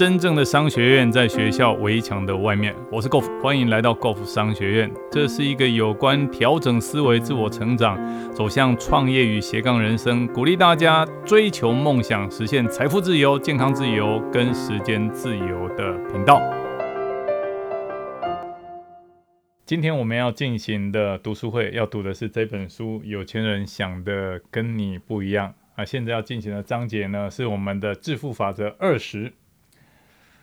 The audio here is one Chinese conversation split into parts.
真正的商学院在学校围墙的外面。我是 Golf，欢迎来到 Golf 商学院。这是一个有关调整思维、自我成长、走向创业与斜杠人生，鼓励大家追求梦想、实现财富自由、健康自由跟时间自由的频道。今天我们要进行的读书会，要读的是这本书《有钱人想的跟你不一样》啊。现在要进行的章节呢，是我们的致富法则二十。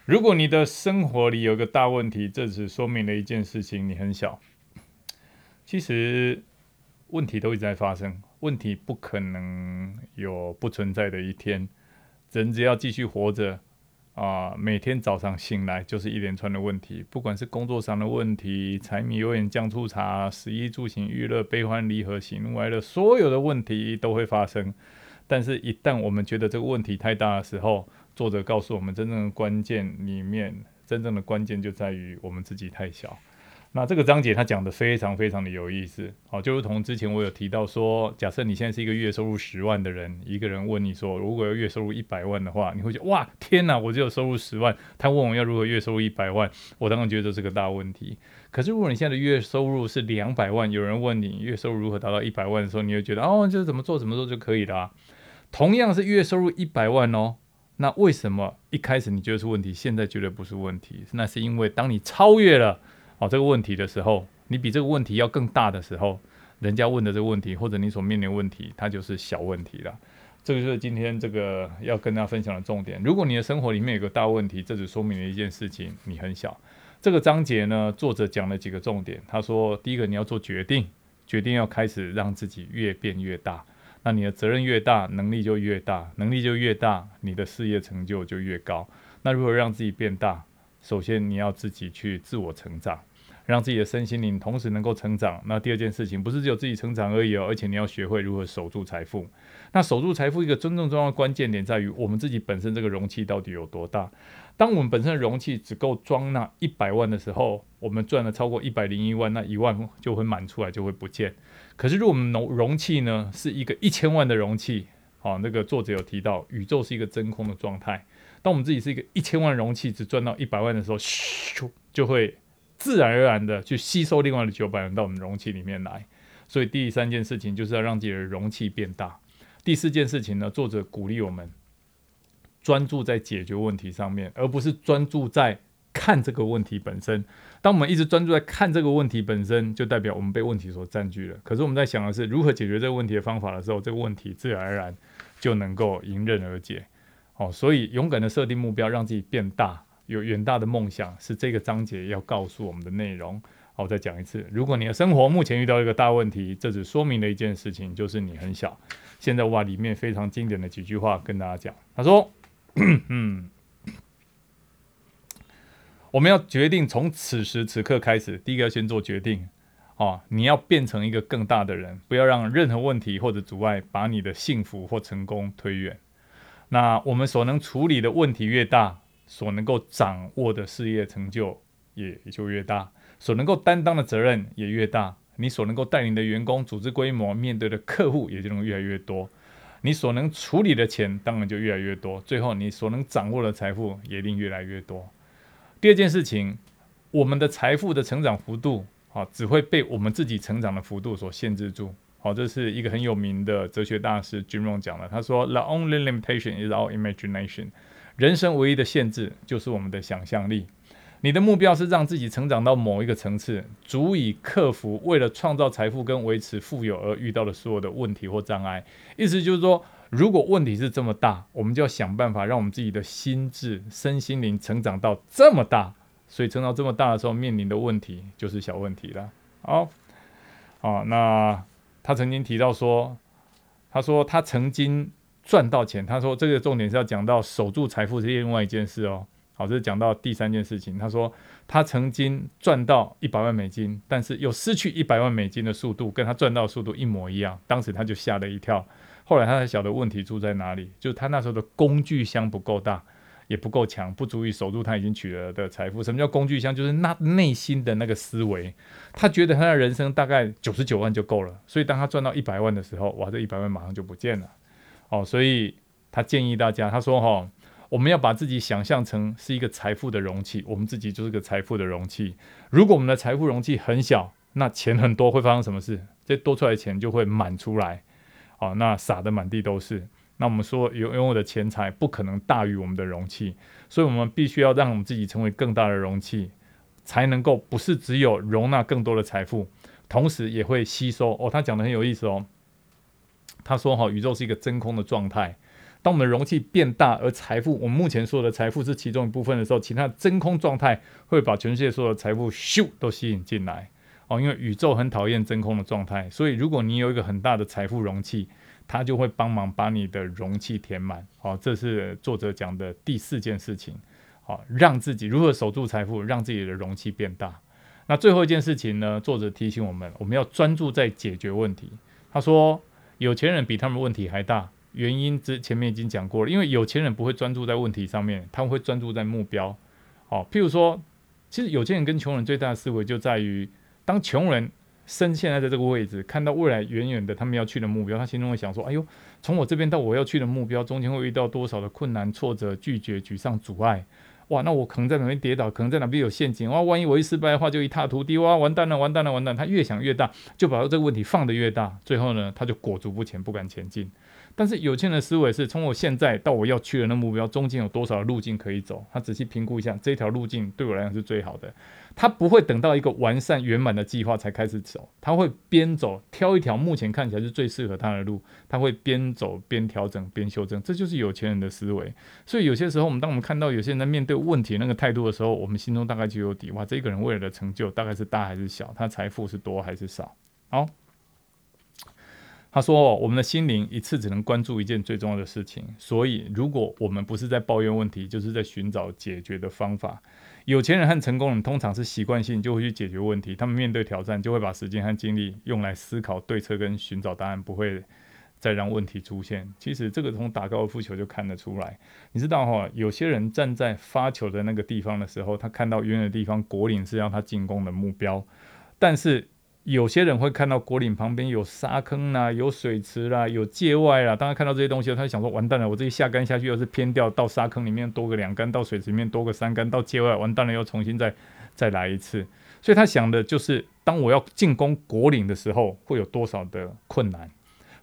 如果你的生活里有个大问题，这只说明了一件事情：你很小。其实问题都一直在发生，问题不可能有不存在的一天。人只要继续活着啊，每天早上醒来就是一连串的问题，不管是工作上的问题、柴米油盐酱醋茶、食衣住行娱乐、悲欢离合、喜怒哀乐，所有的问题都会发生。但是，一旦我们觉得这个问题太大的时候，作者告诉我们，真正的关键里面，真正的关键就在于我们自己太小。那这个章节他讲的非常非常的有意思，好，就如同之前我有提到说，假设你现在是一个月收入十万的人，一个人问你说，如果要月收入一百万的话，你会觉得哇，天哪，我只有收入十万，他问我要如何月收入一百万，我当然觉得这是个大问题。可是如果你现在的月收入是两百万，有人问你月收入如何达到一百万的时候，你会觉得哦，就是怎么做怎么做就可以了。同样是月收入一百万哦。那为什么一开始你觉得是问题，现在觉得不是问题？那是因为当你超越了哦这个问题的时候，你比这个问题要更大的时候，人家问的这个问题或者你所面临问题，它就是小问题了。这个就是今天这个要跟大家分享的重点。如果你的生活里面有个大问题，这只说明了一件事情：你很小。这个章节呢，作者讲了几个重点。他说，第一个你要做决定，决定要开始让自己越变越大。那你的责任越大，能力就越大，能力就越大，你的事业成就就越高。那如何让自己变大？首先你要自己去自我成长。让自己的身心灵同时能够成长。那第二件事情不是只有自己成长而已哦，而且你要学会如何守住财富。那守住财富一个真正重要的关键点在于我们自己本身这个容器到底有多大。当我们本身的容器只够装那一百万的时候，我们赚了超过一百零一万，那一万就会满出来，就会不见。可是如果我们容容器呢是一个一千万的容器，好，那个作者有提到，宇宙是一个真空的状态。当我们自己是一个一千万容器，只赚到一百万的时候，咻就会。自然而然的去吸收另外的九百万到我们容器里面来，所以第三件事情就是要让自己的容器变大。第四件事情呢，作者鼓励我们专注在解决问题上面，而不是专注在看这个问题本身。当我们一直专注在看这个问题本身，就代表我们被问题所占据了。可是我们在想的是如何解决这个问题的方法的时候，这个问题自然而然就能够迎刃而解。哦，所以勇敢的设定目标，让自己变大。有远大的梦想是这个章节要告诉我们的内容。好，我再讲一次：如果你的生活目前遇到一个大问题，这只说明了一件事情，就是你很小。现在我把里面非常经典的几句话跟大家讲。他说：“嗯，我们要决定从此时此刻开始，第一个要先做决定。哦，你要变成一个更大的人，不要让任何问题或者阻碍把你的幸福或成功推远。那我们所能处理的问题越大。”所能够掌握的事业成就也就越大，所能够担当的责任也越大，你所能够带领的员工、组织规模、面对的客户也就能越来越多，你所能处理的钱当然就越来越多，最后你所能掌握的财富也一定越来越多。第二件事情，我们的财富的成长幅度，啊，只会被我们自己成长的幅度所限制住。好，这是一个很有名的哲学大师 Jim 讲的，他说：“The only limitation is our imagination。”人生唯一的限制就是我们的想象力。你的目标是让自己成长到某一个层次，足以克服为了创造财富跟维持富有而遇到的所有的问题或障碍。意思就是说，如果问题是这么大，我们就要想办法让我们自己的心智、身心灵成长到这么大。所以，成长这么大的时候，面临的问题就是小问题了。好，好，那他曾经提到说，他说他曾经。赚到钱，他说这个重点是要讲到守住财富是另外一件事哦。好，这是讲到第三件事情。他说他曾经赚到一百万美金，但是又失去一百万美金的速度，跟他赚到的速度一模一样。当时他就吓了一跳。后来他才晓得问题出在哪里，就是他那时候的工具箱不够大，也不够强，不足以守住他已经取得的财富。什么叫工具箱？就是那内心的那个思维。他觉得他的人生大概九十九万就够了，所以当他赚到一百万的时候，哇，这一百万马上就不见了。哦，所以他建议大家，他说：“哈，我们要把自己想象成是一个财富的容器，我们自己就是个财富的容器。如果我们的财富容器很小，那钱很多会发生什么事？这多出来的钱就会满出来，哦，那撒的满地都是。那我们说，拥拥有的钱财不可能大于我们的容器，所以我们必须要让我们自己成为更大的容器，才能够不是只有容纳更多的财富，同时也会吸收。哦，他讲的很有意思哦。他说：“哈，宇宙是一个真空的状态。当我们的容器变大，而财富，我们目前所有的财富是其中一部分的时候，其他真空状态会把全世界所有的财富咻都吸引进来。哦，因为宇宙很讨厌真空的状态，所以如果你有一个很大的财富容器，它就会帮忙把你的容器填满。哦，这是作者讲的第四件事情。好，让自己如何守住财富，让自己的容器变大。那最后一件事情呢？作者提醒我们，我们要专注在解决问题。他说。有钱人比他们问题还大，原因之前面已经讲过了。因为有钱人不会专注在问题上面，他们会专注在目标。好，譬如说，其实有钱人跟穷人最大的思维就在于，当穷人生现在在这个位置，看到未来远远的他们要去的目标，他心中会想说：“哎呦，从我这边到我要去的目标，中间会遇到多少的困难、挫折、拒绝、沮丧、阻碍。”哇，那我可能在哪边跌倒，可能在哪边有陷阱哇！万一我一失败的话，就一塌涂地哇！完蛋了，完蛋了，完蛋！他越想越大，就把这个问题放得越大，最后呢，他就裹足不前，不敢前进。但是有钱人的思维是从我现在到我要去的那目标中间有多少路径可以走，他仔细评估一下这条路径对我来讲是最好的。他不会等到一个完善圆满的计划才开始走，他会边走挑一条目前看起来是最适合他的路，他会边走边调整边修正，这就是有钱人的思维。所以有些时候，我们当我们看到有些人在面对问题那个态度的时候，我们心中大概就有底，哇，这个人未来的成就大概是大还是小，他财富是多还是少？好。他说：“我们的心灵一次只能关注一件最重要的事情，所以如果我们不是在抱怨问题，就是在寻找解决的方法。有钱人和成功人通常是习惯性就会去解决问题，他们面对挑战就会把时间和精力用来思考对策跟寻找答案，不会再让问题出现。其实这个从打高尔夫球就看得出来。你知道哈，有些人站在发球的那个地方的时候，他看到远远的地方果岭是要他进攻的目标，但是。”有些人会看到果岭旁边有沙坑啦，有水池啦，有界外啦。当他看到这些东西，他就想说：完蛋了，我这一下杆下去，又是偏掉到沙坑里面多个两杆，到水池里面多个三杆，到界外，完蛋了，又重新再再来一次。所以他想的就是，当我要进攻果岭的时候，会有多少的困难。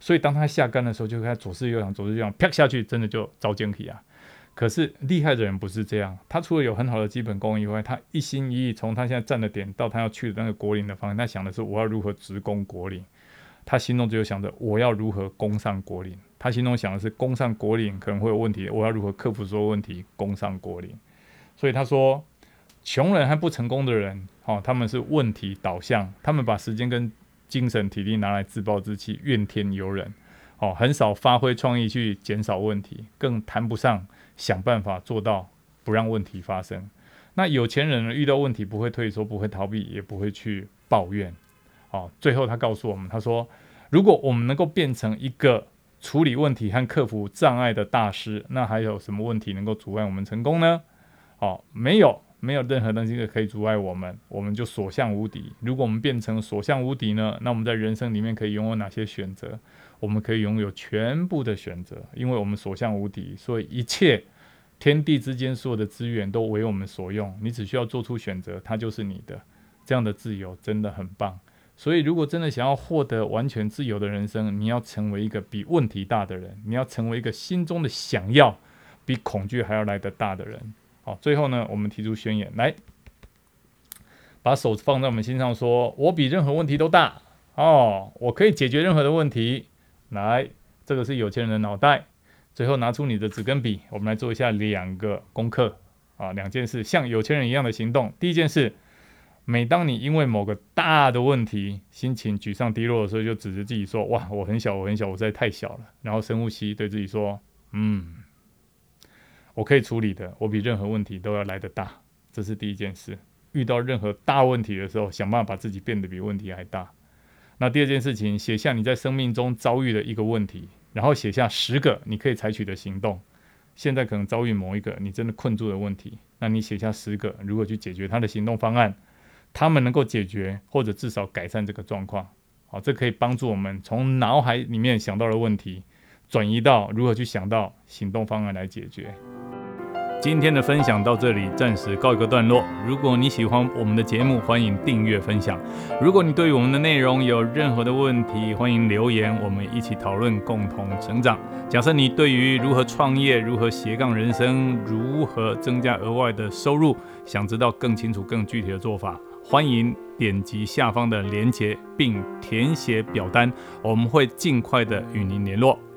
所以当他下杆的时候，就开始左思右想，左思右想，啪下去，真的就遭奸体啊！可是厉害的人不是这样，他除了有很好的基本功以外，他一心一意从他现在站的点到他要去的那个国林的方向，他想的是我要如何直攻国林，他心中只有想着我要如何攻上国林，他心中想的是攻上国林可能会有问题，我要如何克服所有问题攻上国林。所以他说，穷人和不成功的人，哦，他们是问题导向，他们把时间跟精神体力拿来自暴自弃、怨天尤人，哦，很少发挥创意去减少问题，更谈不上。想办法做到不让问题发生。那有钱人呢？遇到问题不会退缩，不会逃避，也不会去抱怨。哦，最后他告诉我们，他说：如果我们能够变成一个处理问题和克服障碍的大师，那还有什么问题能够阻碍我们成功呢？哦，没有，没有任何东西可以阻碍我们，我们就所向无敌。如果我们变成所向无敌呢？那我们在人生里面可以拥有哪些选择？我们可以拥有全部的选择，因为我们所向无敌，所以一切天地之间所有的资源都为我们所用。你只需要做出选择，它就是你的。这样的自由真的很棒。所以，如果真的想要获得完全自由的人生，你要成为一个比问题大的人，你要成为一个心中的想要比恐惧还要来得大的人。好，最后呢，我们提出宣言，来把手放在我们心上，说我比任何问题都大哦，我可以解决任何的问题。来，这个是有钱人的脑袋。最后拿出你的纸跟笔，我们来做一下两个功课啊，两件事，像有钱人一样的行动。第一件事，每当你因为某个大的问题心情沮丧低落的时候，就指着自己说：“哇，我很小，我很小，我实在太小了。”然后深呼吸，对自己说：“嗯，我可以处理的，我比任何问题都要来得大。”这是第一件事。遇到任何大问题的时候，想办法把自己变得比问题还大。那第二件事情，写下你在生命中遭遇的一个问题，然后写下十个你可以采取的行动。现在可能遭遇某一个你真的困住的问题，那你写下十个如何去解决它的行动方案，他们能够解决或者至少改善这个状况。好，这可以帮助我们从脑海里面想到的问题，转移到如何去想到行动方案来解决。今天的分享到这里，暂时告一个段落。如果你喜欢我们的节目，欢迎订阅分享。如果你对于我们的内容有任何的问题，欢迎留言，我们一起讨论，共同成长。假设你对于如何创业、如何斜杠人生、如何增加额外的收入，想知道更清楚、更具体的做法，欢迎点击下方的链接并填写表单，我们会尽快的与您联络。